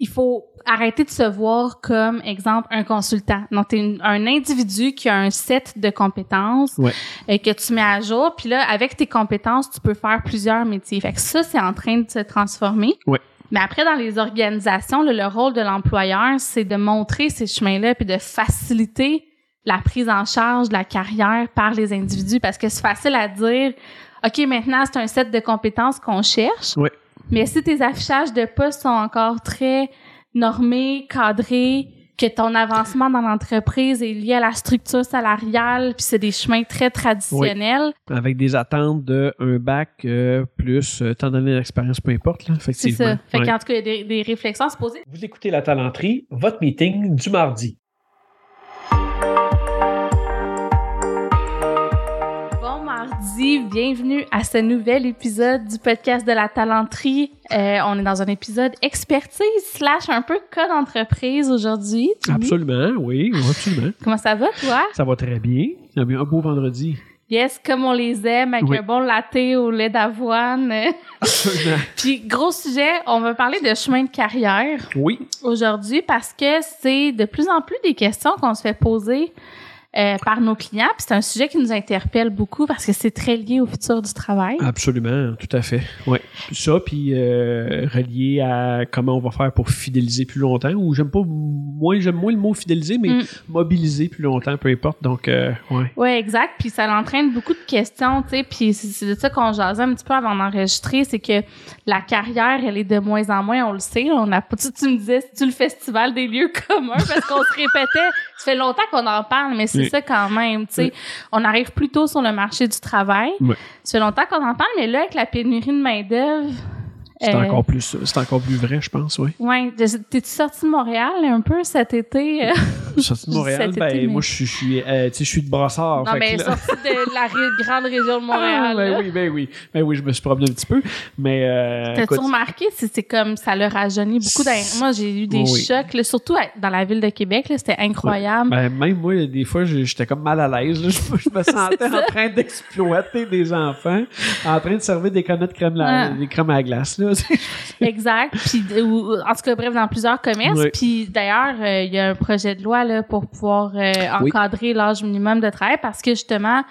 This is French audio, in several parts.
il faut arrêter de se voir comme, exemple, un consultant. Donc, tu es un individu qui a un set de compétences Ouais. et que tu mets à jour. Puis là, avec tes compétences, tu peux faire plusieurs métiers. Fait que ça, c'est en train de se transformer. Ouais. Mais après, dans les organisations, là, le rôle de l'employeur, c'est de montrer ces chemins-là puis de faciliter la prise en charge de la carrière par les individus parce que c'est facile à dire, OK, maintenant, c'est un set de compétences qu'on cherche. Ouais. Mais si tes affichages de postes sont encore très normés, cadrés, que ton avancement dans l'entreprise est lié à la structure salariale, puis c'est des chemins très traditionnels, Avec des attentes de un bac euh, plus euh, tant d'années d'expérience, peu importe, là, c'est effectivement. ça. Fait Ouais. qu'en tout cas, il y a des, des réflexions à se poser. Vous écoutez La Talenterie, votre meeting du mardi. Bienvenue à ce nouvel épisode du podcast de la talenterie. Euh, on est dans un épisode expertise slash un peu cas d'entreprise aujourd'hui. Absolument, oui, absolument. Comment ça va, toi? Ça va très bien. Un beau vendredi. Yes, comme on les aime, avec Oui. un bon latte au lait d'avoine. Absolument. Puis, gros sujet, on va parler de chemin de carrière Oui, aujourd'hui parce que c'est de plus en plus des questions qu'on se fait poser euh, par nos clients. Puis c'est un sujet qui nous interpelle beaucoup parce que c'est très lié au futur du travail. absolument, tout à fait. Ouais. Ça, puis euh, relié à comment on va faire pour fidéliser plus longtemps, ou j'aime pas, moins, j'aime moins le mot fidéliser, mais Mm. mobiliser plus longtemps, peu importe. Donc, euh, ouais. Oui, exact. Puis ça entraîne beaucoup de questions, tu sais. Puis c'est- de ça qu'on jasait un petit peu avant d'enregistrer, c'est que la carrière, elle est de moins en moins, on le sait. On a, tu, tu me disais, c'est-tu le festival des lieux communs? Parce qu'on se répétait, ça fait longtemps qu'on en parle, mais c'est Oui. ça quand même, tu sais. Oui. On arrive plus tôt sur le marché du travail. Ouais. Ça fait longtemps qu'on en parle, mais là, avec la pénurie de main-d'œuvre... C'est euh, encore plus, c'est encore plus vrai, je pense, oui. Ouais, t'es-tu sorti de Montréal un peu cet été? euh? Sorti de Montréal, ben, été, mais- moi, je suis, je suis, euh, tu sais, je suis de Brassard. non, fait mais que là- sorti de la ré- grande région de Montréal. Ah, ben là. oui, ben oui. Ben oui, je me suis promené un petit peu. Mais, euh, T'as-tu remarqué, c'est comme ça leur rajeunit beaucoup. dans- Moi, j'ai eu des Oui. chocs, là, surtout à- dans la ville de Québec, c'était incroyable. ben, même moi, des fois, j'étais comme mal à l'aise. Je, je me sentais en train d'exploiter des enfants, en train de servir des canettes crème, la, Ah. des crèmes à glace. Là. Exact. Puis, ou- en tout cas, bref, dans plusieurs commerces. Oui. Puis d'ailleurs, euh, il y a un projet de loi là, pour pouvoir euh, Oui. encadrer l'âge minimum de travail parce que justement,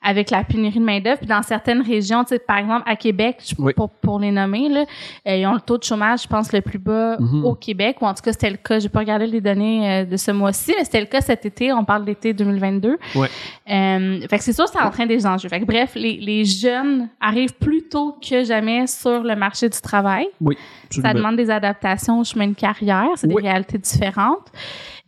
avec la pénurie de main-d'œuvre, puis dans certaines régions, tu sais, par exemple, à Québec, Oui. pour, pour les nommer, là, euh, ils ont le taux de chômage, je pense, le plus bas Mhm. au Québec, ou en tout cas, c'était le cas. J'ai pas regardé les données euh, de ce mois-ci, mais c'était le cas cet été. On parle d'été 2022. Ouais. Euh, fait que c'est sûr, ça entraîne des enjeux. Fait que bref, les, les jeunes arrivent plus tôt que jamais sur le marché du travail. Oui, Ça demande des adaptations au chemin de carrière. C'est Oui. des réalités différentes.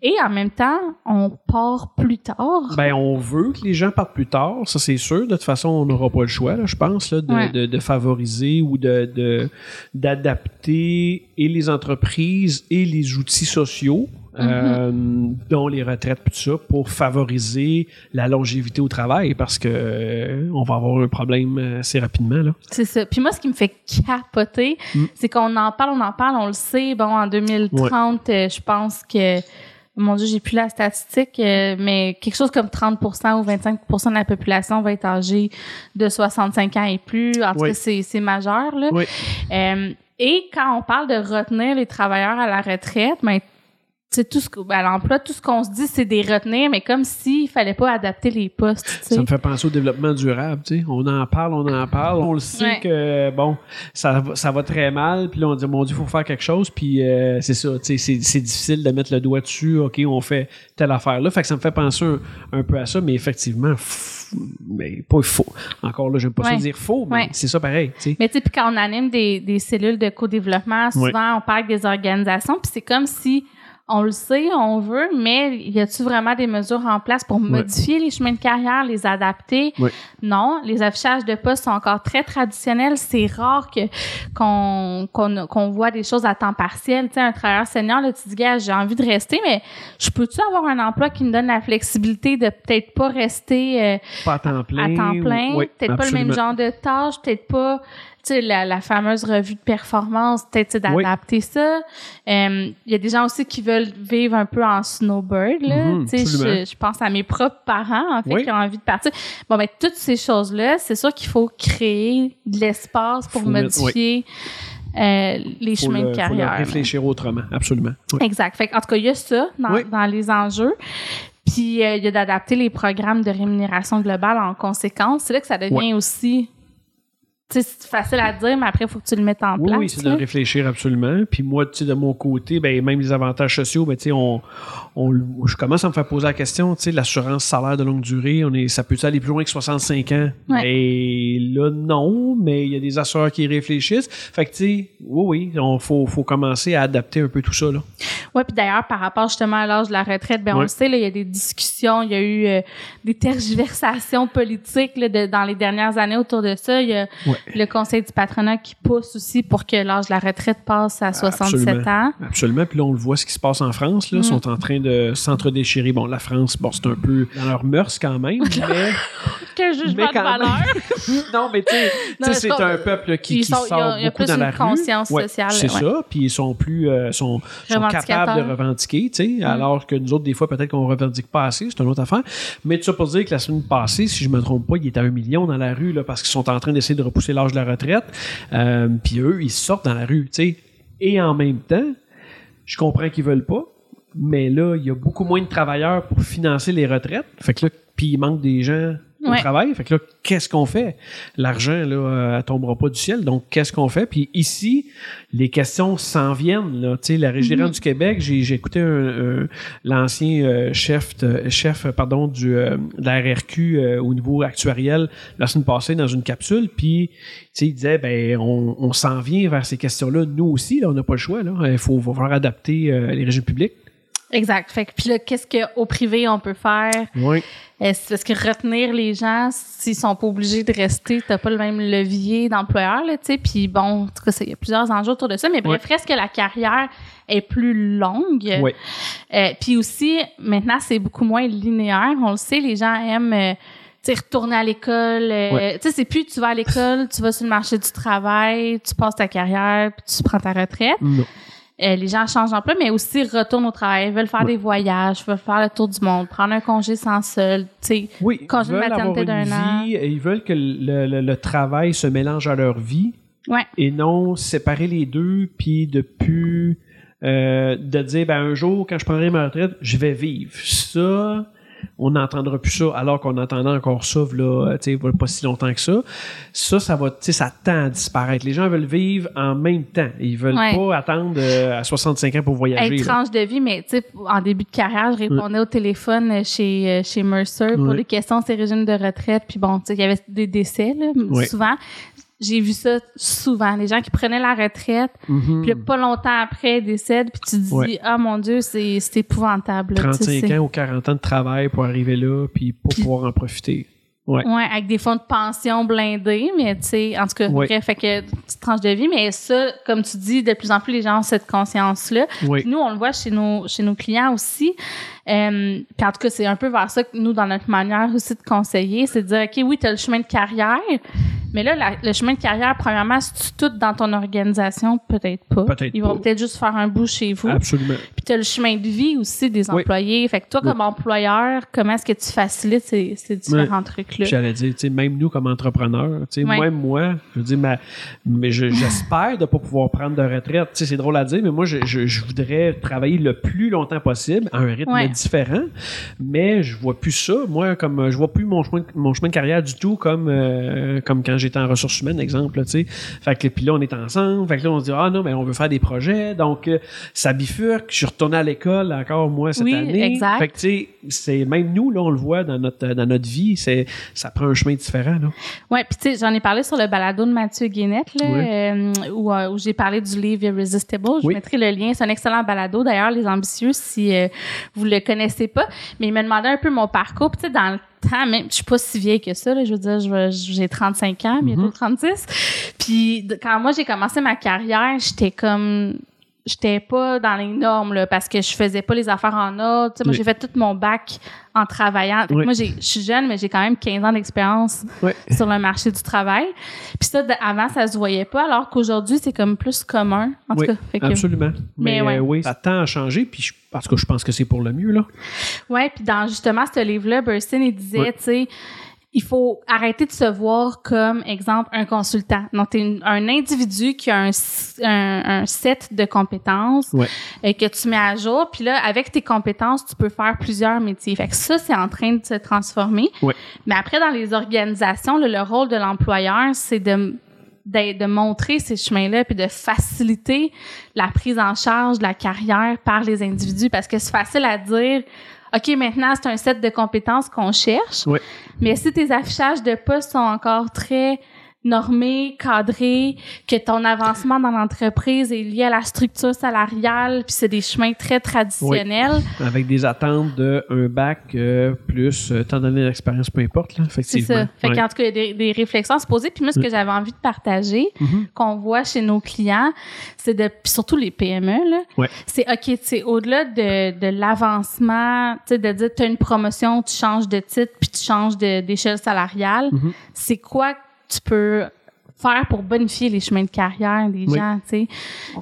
Et en même temps, on part plus tard. Ben, on veut que les gens partent plus tard, ça c'est sûr. De toute façon, on n'aura pas le choix, là, je pense, là, de, Ouais. de, de favoriser ou de de- d'adapter et les entreprises et les outils sociaux, Mm-hmm. euh, dont les retraites, tout ça, pour favoriser la longévité au travail, parce que euh, on va avoir un problème euh, assez rapidement. Là. C'est ça. Puis moi, ce qui me fait capoter, Mm. c'est qu'on en parle, on en parle, on le sait. Bon, en 2030, euh, je pense que, mon Dieu, j'ai plus la statistique, euh, mais quelque chose comme 30% ou 25% de la population va être âgée de 65 ans et plus. En tout Oui. cas, c'est c'est majeur, là. Oui. Euh, et quand on parle de retenir les travailleurs à la retraite, ben, c'est tout ce que, ben, à l'emploi, tout ce qu'on se dit, c'est des retenir, mais comme s'il fallait pas adapter les postes, tu sais. Ça me fait penser au développement durable. Tu sais. On en parle, on en parle. On le sait Ouais. que bon, ça, va- ça va très mal. Puis là, on dit mon Dieu, il faut faire quelque chose. Puis euh, c'est ça. tu sais, C'est, c'est difficile de mettre le doigt dessus. Ok, on fait telle affaire là. Fait que ça me fait penser un, un peu à ça. Mais effectivement, f- mais pas faux. Encore là, j'aime pas ça Ouais. dire faux, mais Ouais. c'est ça pareil. tu sais. Mais tu sais, puis quand on anime des, des cellules de co-développement, souvent on parle des organisations, puis c'est comme si on le sait, on veut, mais y a-tu vraiment des mesures en place pour modifier les chemins de carrière, les adapter? Ouais. Non, les affichages de postes sont encore très traditionnels. C'est rare que qu'on qu'on qu'on voit des choses à temps partiel. Tu sais, un travailleur senior, là, tu te dis, gars, j'ai envie de rester, mais je peux-tu avoir un emploi qui me donne la flexibilité de peut-être pas rester euh, Pas à temps plein. à temps plein, ou- oui, peut-être pas le même genre de tâches, peut-être pas sais, la, la fameuse revue de performance, peut-être d'adapter ça. Euh, Il y a des gens aussi qui veulent vivre un peu en snowbird. Là. Mhm, Tu sais, absolument. je, je pense à mes propres parents, en fait, Oui. qui ont envie de partir. Bon, ben toutes ces choses-là, c'est sûr qu'il faut créer de l'espace pour Faut mettre- modifier euh, les Faut chemins le- de faut carrière. le réfléchir autrement, absolument. Oui. Exact. Fait, en tout cas, il y a ça dans, Oui. dans les enjeux. Puis euh, il y a d'adapter les programmes de rémunération globale en conséquence. C'est là que ça devient aussi. Tu sais, c'est facile à dire, mais après, il faut que tu le mettes en Oui, place. oui, c'est de réfléchir absolument. Puis moi, tu sais, de mon côté, ben, même les avantages sociaux, ben, tu sais, on, on, je commence à me faire poser la question, tu sais, l'assurance salaire de longue durée, on est, ça peut aller plus loin que 65 ans? Ouais. Et là, non, mais il y a des assureurs qui réfléchissent. Fait que, tu sais, oui, oui, on faut, faut commencer à adapter un peu tout ça, là. Oui, puis d'ailleurs, par rapport justement à l'âge de la retraite, ben on le sait, là, il y a des discussions, il y a eu euh, des tergiversations politiques là, de- dans les dernières années autour de ça. Il y a Ouais. Le Conseil du patronat qui pousse aussi pour que l'âge de la retraite passe à 67 Absolument. ans. Absolument. Puis là, on le voit ce qui se passe en France. Là, Mm. Ils sont en train de s'entre-déchirer. Bon, la France, bon, c'est un peu dans leurs mœurs quand même, mais... Quel jugement Mais de quand même. valeur! non, mais tu sais, tu sais, c'est un peuple qui, sont- il y a- sort il y a beaucoup plus dans la rue. conscience Ouais, sociale, C'est ouais. ça. Puis ils sont plus, euh, sont, capables de revendiquer, tu sais, alors que nous autres, des fois, peut-être qu'on revendique pas assez. C'est une autre affaire. Mais tout ça pour dire que la semaine passée, si je me trompe pas, il était à un million dans la rue, là, parce qu'ils sont en train d'essayer de repousser l'âge de la retraite. Euh, puis eux, ils sortent dans la rue, tu sais. Et en même temps, je comprends qu'ils veulent pas, mais là, il y a beaucoup moins de travailleurs pour financer les retraites. Fait que là, puis il manque des gens au Ouais. travail. Fait que là, qu'est-ce qu'on fait? L'argent, là, euh, elle tombera pas du ciel. Donc, qu'est-ce qu'on fait? Puis ici, les questions s'en viennent. Là. Tu sais, la Régie Mhm. du Québec, j'ai, écouté un- un- l'ancien euh, chef, de- chef euh, pardon, du, euh, de la RRQ euh, au niveau actuariel la semaine passée dans une capsule. Puis, tu sais, il disait, ben, on, on s'en vient vers ces questions-là. Nous aussi, là, on n'a pas le choix. Là. Il faut, faut falloir adapter euh, les régimes publics. Exact. Fait que, puis là, qu'est-ce qu'au privé, on peut faire? Oui. Euh, c'est parce que retenir les gens, s'ils sont pas obligés de rester, t'as pas le même levier d'employeur, là, tu sais. Puis bon, en tout cas, il y a plusieurs enjeux autour de ça. Mais bref, reste que la carrière est plus longue. Oui. Euh, puis aussi, maintenant, c'est beaucoup moins linéaire. On le sait, les gens aiment... euh, tu retourner à l'école. euh, Ouais. Tu sais, c'est plus tu vas à l'école, tu vas sur le marché du travail, tu passes ta carrière, puis tu prends ta retraite. Non. Euh, les gens changent d'emploi, mais aussi retournent au travail, veulent faire des voyages, veulent faire le tour du monde, prendre un congé sans solde, tu sais. Oui, Congé de maternité d'un an. ils veulent que le, le- le travail se mélange à leur vie Ouais. et non séparer les deux puis de plus euh, de dire ben un jour quand je prendrai ma retraite je vais vivre ça on n'entendra plus ça alors qu'on entendait encore ça là pas si longtemps que ça ça ça va tu sais ça tend à disparaître les gens veulent vivre en même temps ils veulent Ouais. pas attendre euh, à 65 ans pour voyager Être tranche de vie, mais en début de carrière, je répondais au téléphone euh, chez, euh, chez Mercer pour Ouais. des questions sur les régimes de retraite. Puis bon, il y avait des décès, là, souvent. J'ai vu ça souvent. Les gens qui prenaient la retraite, Mhm. puis pas longtemps après, ils décèdent, puis tu te dis, Ouais. ah mon Dieu, c'est c'est épouvantable. là, tu sais, 35 c'est- ans ou 40 ans de travail pour arriver là puis Puis- pouvoir en profiter ouais Ouais, avec des fonds de pension blindés, mais tu sais, en tout cas, Ouais. bref, fait que petite tranche de vie, mais ça, comme tu dis, de plus en plus les gens ont cette conscience-là. nous, on le voit chez nos chez nos clients aussi. Euh, puis en tout cas, c'est un peu vers ça que nous, dans notre manière aussi de conseiller, c'est de dire, OK, oui, tu as le chemin de carrière, mais là, la- le chemin de carrière, premièrement, si tu tout dans ton organisation, peut-être pas. Peut-être Ils vont peut-être juste faire un bout chez vous. absolument Puis tu as le chemin de vie aussi des employés. Fait que toi, comme employeur, comment est-ce que tu facilites ces, ces différents trucs-là? J'allais dire, tu sais, même nous comme entrepreneurs, tu sais, Ouais. même moi, je veux dire, ma, mais je- j'espère de pas pouvoir prendre de retraite. Tu sais, c'est drôle à dire, mais moi, je, je, je voudrais travailler le plus longtemps possible à un rythme Ouais. différent, mais je vois plus ça. Moi, comme je vois plus mon chemin, de- mon chemin de carrière du tout comme euh, comme quand j'étais en ressources humaines, exemple, sais. Fait que puis là, on est ensemble. Fait que là, on se dit ah non, mais on veut faire des projets, donc euh, ça bifurque. Je suis retourné à l'école encore moi cette Oui, année. exact. Fait que tu sais, c'est même nous là, on le voit dans notre dans notre vie, c'est ça prend un chemin différent. Ouais, puis tu sais, j'en ai parlé sur le balado de Mathieu Guénette, là, euh, où, euh, où j'ai parlé du livre Irresistible. Je Oui. mettrai le lien. C'est un excellent balado, d'ailleurs, les ambitieux, si euh, vous le connaissez pas. Mais il me demandait un peu mon parcours. Puis tu sais, dans le temps, même, je suis pas si vieille que ça. Là, je veux dire, j'ai 35 ans, bientôt Mhm. 36. Puis quand moi, j'ai commencé ma carrière, j'étais comme j'étais pas dans les normes là, parce que je faisais pas les affaires en ordre. Moi, Oui. j'ai fait tout mon bac en travaillant. Oui. Moi, j'ai- je suis jeune, mais j'ai quand même 15 ans d'expérience sur le marché du travail. Puis ça, avant, ça se voyait pas, alors qu'aujourd'hui, c'est comme plus commun. En tout cas, fait que- absolument. Mais, Mais ouais. euh, oui, ça tend à changer, puis je, parce que je pense que c'est pour le mieux là. Ouais, puis dans justement ce livre-là, Burstyn, il disait, tu sais, il faut arrêter de se voir comme, exemple, un consultant. Donc, tu es un individu qui a un, un, un set de compétences Ouais. euh, que tu mets à jour. Puis là, avec tes compétences, tu peux faire plusieurs métiers. Fait que ça, c'est en train de se transformer. Ouais. Mais après, dans les organisations, là, le rôle de l'employeur, c'est de de, de montrer ces chemins-là puis de faciliter la prise en charge de la carrière par les individus parce que c'est facile à dire OK, maintenant, c'est un set de compétences qu'on cherche. Mais si tes affichages de postes sont encore très normés, cadrés, que ton avancement dans l'entreprise est lié à la structure salariale, puis c'est des chemins très traditionnels, Avec des attentes de un bac euh, plus euh, tant d'années d'expérience, peu importe, là, c'est effectivement. ça. Fait Ouais. qu'en tout cas, il y a des, des réflexions à se poser. Puis moi, ce que j'avais envie de partager, Mhm. qu'on voit chez nos clients, c'est de, puis surtout les PME, là, Ouais. c'est OK, tu sais, au-delà de, de l'avancement, tu sais, de dire, tu as une promotion, tu changes de titre, puis tu changes d'échelle salariale, Mhm. c'est quoi tu peux faire pour bonifier les chemins de carrière des Oui. gens, tu sais,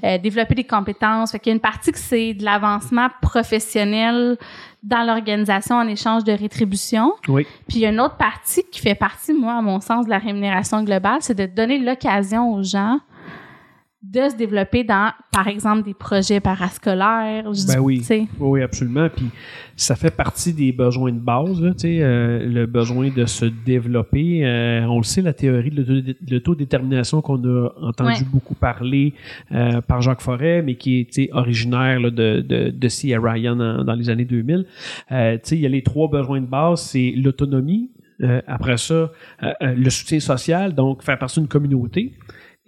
Euh, développer des compétences. Fait qu'il y a une partie que c'est de l'avancement professionnel dans l'organisation en échange de rétribution. Oui. Puis il y a une autre partie qui fait partie, moi, à mon sens, de la rémunération globale, c'est de donner l'occasion aux gens de se développer dans, par exemple, des projets parascolaires. Je dis, Ben oui. tu sais, Oui, absolument. Puis ça fait partie des besoins de base, là, euh, le besoin de se développer. Euh, on le sait, la théorie de l'auto- de l'autodétermination qu'on a entendu Ouais. beaucoup parler euh, par Jacques Forêt, mais qui est originaire là, de, de, de C. Ryan en- dans les années 2000. Euh, tu sais, il y a les trois besoins de base, c'est l'autonomie. euh, après ça, euh, euh, le soutien social, donc faire partie d'une communauté.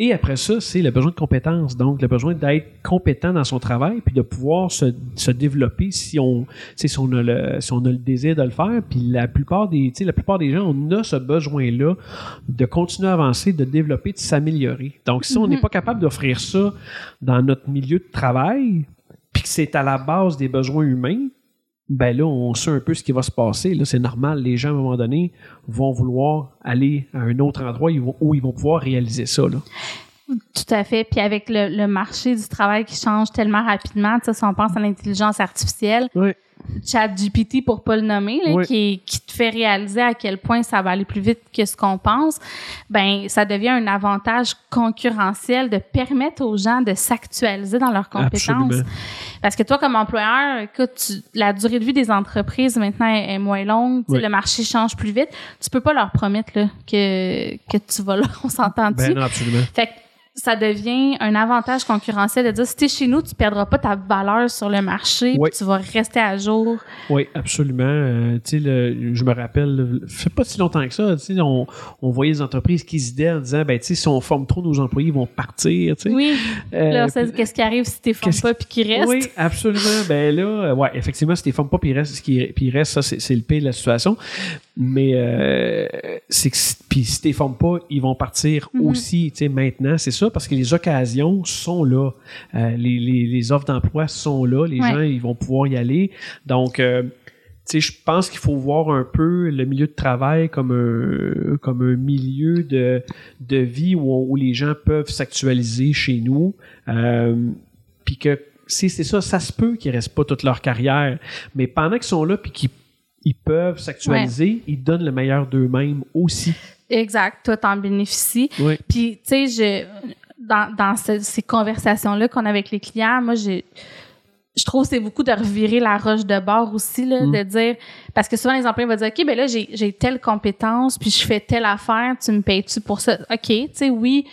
Et après ça, c'est le besoin de compétences, donc le besoin d'être compétent dans son travail, puis de pouvoir se, se développer si on, si on a le, si on a le désir de le faire. Puis la plupart des, tu sais, la plupart des gens, on a ce besoin-là de continuer à avancer, de développer, de s'améliorer. Donc, si on n'est pas capable d'offrir ça dans notre milieu de travail, puis que c'est à la base des besoins humains, ben là, on sait un peu ce qui va se passer. Là, c'est normal. Les gens, à un moment donné, vont vouloir aller à un autre endroit où ils vont pouvoir réaliser ça. Là. tout à fait. Puis avec le, le marché du travail qui change tellement rapidement, tu sais, si on pense à l'intelligence artificielle, Oui. ChatGPT pour pas le nommer, là, Oui. qui, qui te fait réaliser à quel point ça va aller plus vite que ce qu'on pense, ben ça devient un avantage concurrentiel de permettre aux gens de s'actualiser dans leurs compétences. Absolument. Parce que toi, comme employeur, écoute, tu- la durée de vie des entreprises maintenant est, est moins longue, Oui. le marché change plus vite. Tu peux pas leur promettre là, que que tu vas là, on s'entend dessus. Ben non, absolument. Fait que ça devient un avantage concurrentiel de dire si t'es chez nous, tu perdras pas ta valeur sur le marché, Oui. puis tu vas rester à jour. Oui, absolument. Euh, tu le- je me rappelle, ça fait pas si longtemps que ça, tu sais, on, on voyait des entreprises qui se disaient en disant, ben, tu sais, si on forme trop nos employés, ils vont partir, tu sais. Oui. Euh, là, c'est qu'est-ce qui arrive si t'es formes qu'est-ce pas puis qu'ils restent? Oui, absolument. Ben là, euh, ouais, effectivement, si t'es formes pas, puis il reste, ce qui, puis il reste, ça, c'est c'est le pire de la situation. Mais euh, c'est que, si- puis si t'es formes pas, ils vont partir Mhm. aussi, tu sais, maintenant, c'est ça, parce que les occasions sont là. Euh, les, les, les offres d'emploi sont là. Les Ouais. gens, ils vont pouvoir y aller. Donc, euh, tu sais, je pense qu'il faut voir un peu le milieu de travail comme un, comme un milieu de, de vie où, où les gens peuvent s'actualiser chez nous. Puis que c'est ça, ça se peut qu'ils restent pas toute leur carrière, mais pendant qu'ils sont là puis qu'ils ils peuvent s'actualiser, ils donnent le meilleur d'eux-mêmes aussi. Exact. Toi, t'en bénéficies. Oui. Puis, tu sais, je, dans, dans ce- ces conversations-là qu'on a avec les clients, moi, j'ai, je trouve que c'est beaucoup de revirer la roche de bord aussi, là, Mm. de dire, parce que souvent les employés vont dire, OK, ben là, j'ai, j'ai telle compétence, puis je fais telle affaire, tu me payes-tu pour ça? OK, tu sais, oui,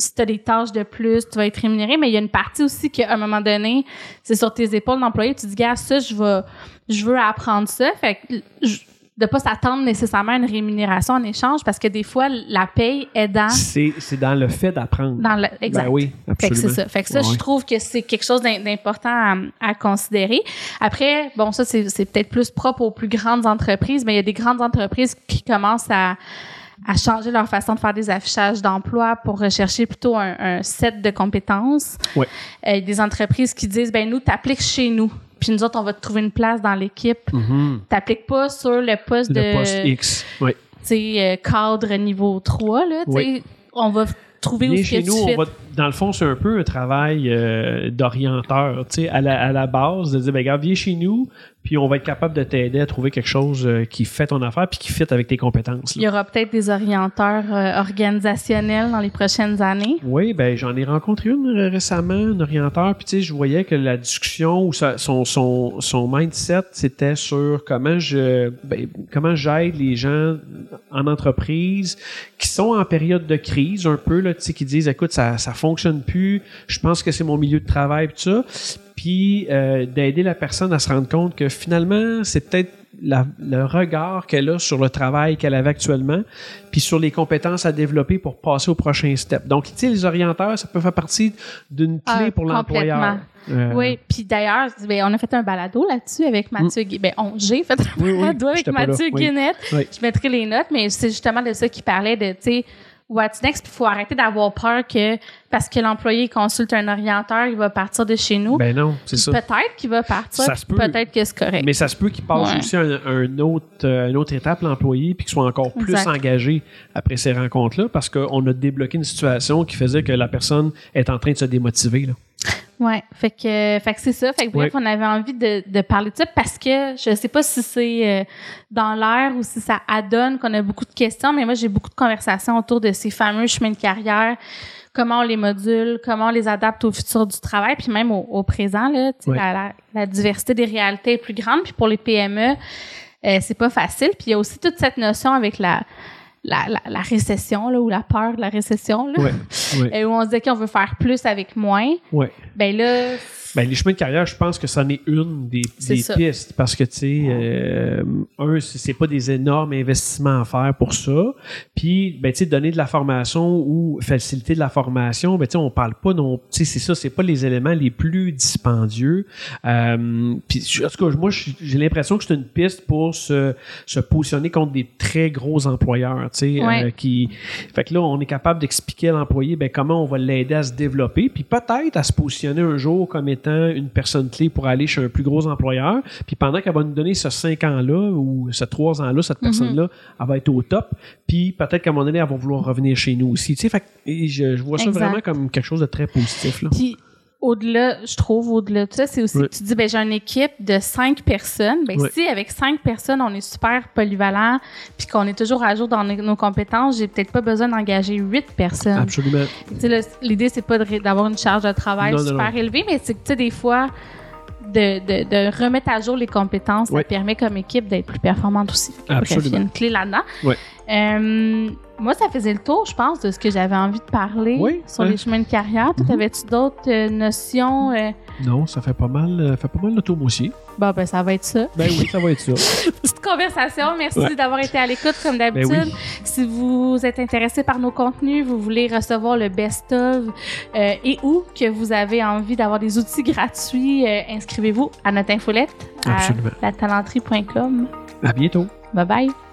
si tu as des tâches de plus, tu vas être rémunéré, mais il y a une partie aussi qu'à un moment donné, c'est sur tes épaules d'employé, tu dis, gars, ça, je vais, je veux apprendre ça. Fait que, je- de pas s'attendre nécessairement à une rémunération en échange, parce que des fois, la paye est dans, C'est c'est dans le fait d'apprendre. dans le, exact. Ben oui, Fait que absolument. c'est ça. Fait que ça, Ouais. je trouve que c'est quelque chose d'im- d'important à, à considérer. Après, bon, ça, c'est c'est peut-être plus propre aux plus grandes entreprises, mais il y a des grandes entreprises qui commencent à, à changer leur façon de faire des affichages d'emploi pour rechercher plutôt un, un set de compétences. Ouais. Euh, des entreprises qui disent, ben nous, t'appliques chez nous. Puis nous autres, on va te trouver une place dans l'équipe. Mhm. T'appliques pas sur le poste Le de poste X. Oui. tu sais, euh, cadre niveau 3, là. Oui. On va trouver où chez nous, on va, dans le fond, c'est un peu un travail euh, d'orienteur, tu sais, à la, à la base, de dire, ben, regarde, viens chez nous, puis on va être capable de t'aider à trouver quelque chose euh, qui fait ton affaire puis qui fit avec tes compétences. Il y aura peut-être des orienteurs euh, organisationnels dans les prochaines années. Oui, ben j'en ai rencontré une récemment, un orienteur, puis tu sais, je voyais que la discussion ou son, son, son mindset, c'était sur comment je ben, comment j'aide les gens en entreprise qui sont en période de crise un peu, là, tu sais, qui disent écoute, ça, ça fonctionne plus, je pense que c'est mon milieu de travail, puis tout ça puis euh, d'aider la personne à se rendre compte que finalement, c'est peut-être la- le regard qu'elle a sur le travail qu'elle avait actuellement, puis sur les compétences à développer pour passer au prochain step. Donc, tu sais, les orienteurs, ça peut faire partie d'une clé Ah, pour l'employeur. Euh, Oui, puis d'ailleurs, ben, on a fait un balado là-dessus avec Mathieu Gu- Ben, on, j'ai fait un Mm. Oui, oui, balado avec Mathieu. Guinette. Oui. Je mettrai les notes, mais c'est justement de ça qu'il parlait de, tu sais, what's next, puis il faut arrêter d'avoir peur que parce que l'employé consulte un orienteur, il va partir de chez nous. Ben non, c'est ça. Peut-être qu'il va partir, Ça se peut. peut-être que c'est correct. Mais ça se peut qu'il passe Ouais. aussi un, un autre, euh, une autre étape, l'employé, puis qu'il soit encore plus Exact. engagé après ces rencontres-là, parce qu'on a débloqué une situation qui faisait que la personne est en train de se démotiver. Là. Ouais, fait que, fait que c'est ça. Fait que bref, on avait envie de, de parler de ça parce que je sais pas si c'est euh, dans l'air ou si ça adonne qu'on a beaucoup de questions, mais moi j'ai beaucoup de conversations autour de ces fameux chemins de carrière, comment on les module, comment on les adapte au futur du travail, puis même au, au présent là. Ouais. La, la diversité des réalités est plus grande, puis pour les PME, euh, c'est pas facile. Puis il y a aussi toute cette notion avec la la, la, la récession là ou la peur de la récession là, Ouais. ouais. euh, où on se disait qu'on veut faire plus avec moins. ouais. Ben là, Ben, les chemins de carrière, je pense que c'en est une des, pistes parce que, tu sais, euh, un, c'est pas des énormes investissements à faire pour ça. Puis, ben, tu sais, donner de la formation ou faciliter de la formation, ben, tu sais, on parle pas non, tu sais, c'est ça, c'est pas les éléments les plus dispendieux. Euh, puis, en tout cas, moi, j'ai l'impression que c'est une piste pour se, se positionner contre des très gros employeurs, tu sais, Ouais. euh, qui, fait que là, on est capable d'expliquer à l'employé, ben, comment on va l'aider à se développer, puis peut-être à se positionner un jour comme étant une personne clé pour aller chez un plus gros employeur. Puis pendant qu'elle va nous donner ce cinq ans-là ou ce trois ans-là, cette personne-là, elle va être au top. Puis peut-être qu'à un moment donné, elle va vouloir revenir chez nous aussi. Tu sais, fait je, je vois ça Exact. vraiment comme quelque chose de très positif. Là. Puis au-delà, je trouve, au-delà de ça, c'est aussi Oui. que tu dis, ben j'ai une équipe de cinq personnes. Ben Oui. si avec cinq personnes, on est super polyvalent, puis qu'on est toujours à jour dans nos, nos compétences, j'ai peut-être pas besoin d'engager huit personnes. Absolument. Tu sais, là, L'idée, c'est pas d'avoir une charge de travail Non, super non. élevée, mais c'est que tu sais, des fois, de, de, de remettre à jour les compétences, Oui. ça permet comme équipe d'être plus performante aussi. Bref, il y a Absolument. une clé là-dedans. Oui. Euh, moi, ça faisait le tour, je pense, de ce que j'avais envie de parler Oui, sur hein. les chemins de carrière. Toi, Mhm. T'avais-tu d'autres euh, notions? euh, Non, ça fait pas mal, euh, fait pas mal le tour, moi aussi. Bon, ben, ça va être ça. Ben oui, ça va être ça. Petite conversation. Merci Ouais. d'avoir été à l'écoute comme d'habitude. Ben oui. Si vous êtes intéressé par nos contenus, vous voulez recevoir le best-of et ou que vous avez envie d'avoir des outils gratuits, inscrivez-vous à notre infolette à Absolument. latalenterie.com. À bientôt. Bye bye.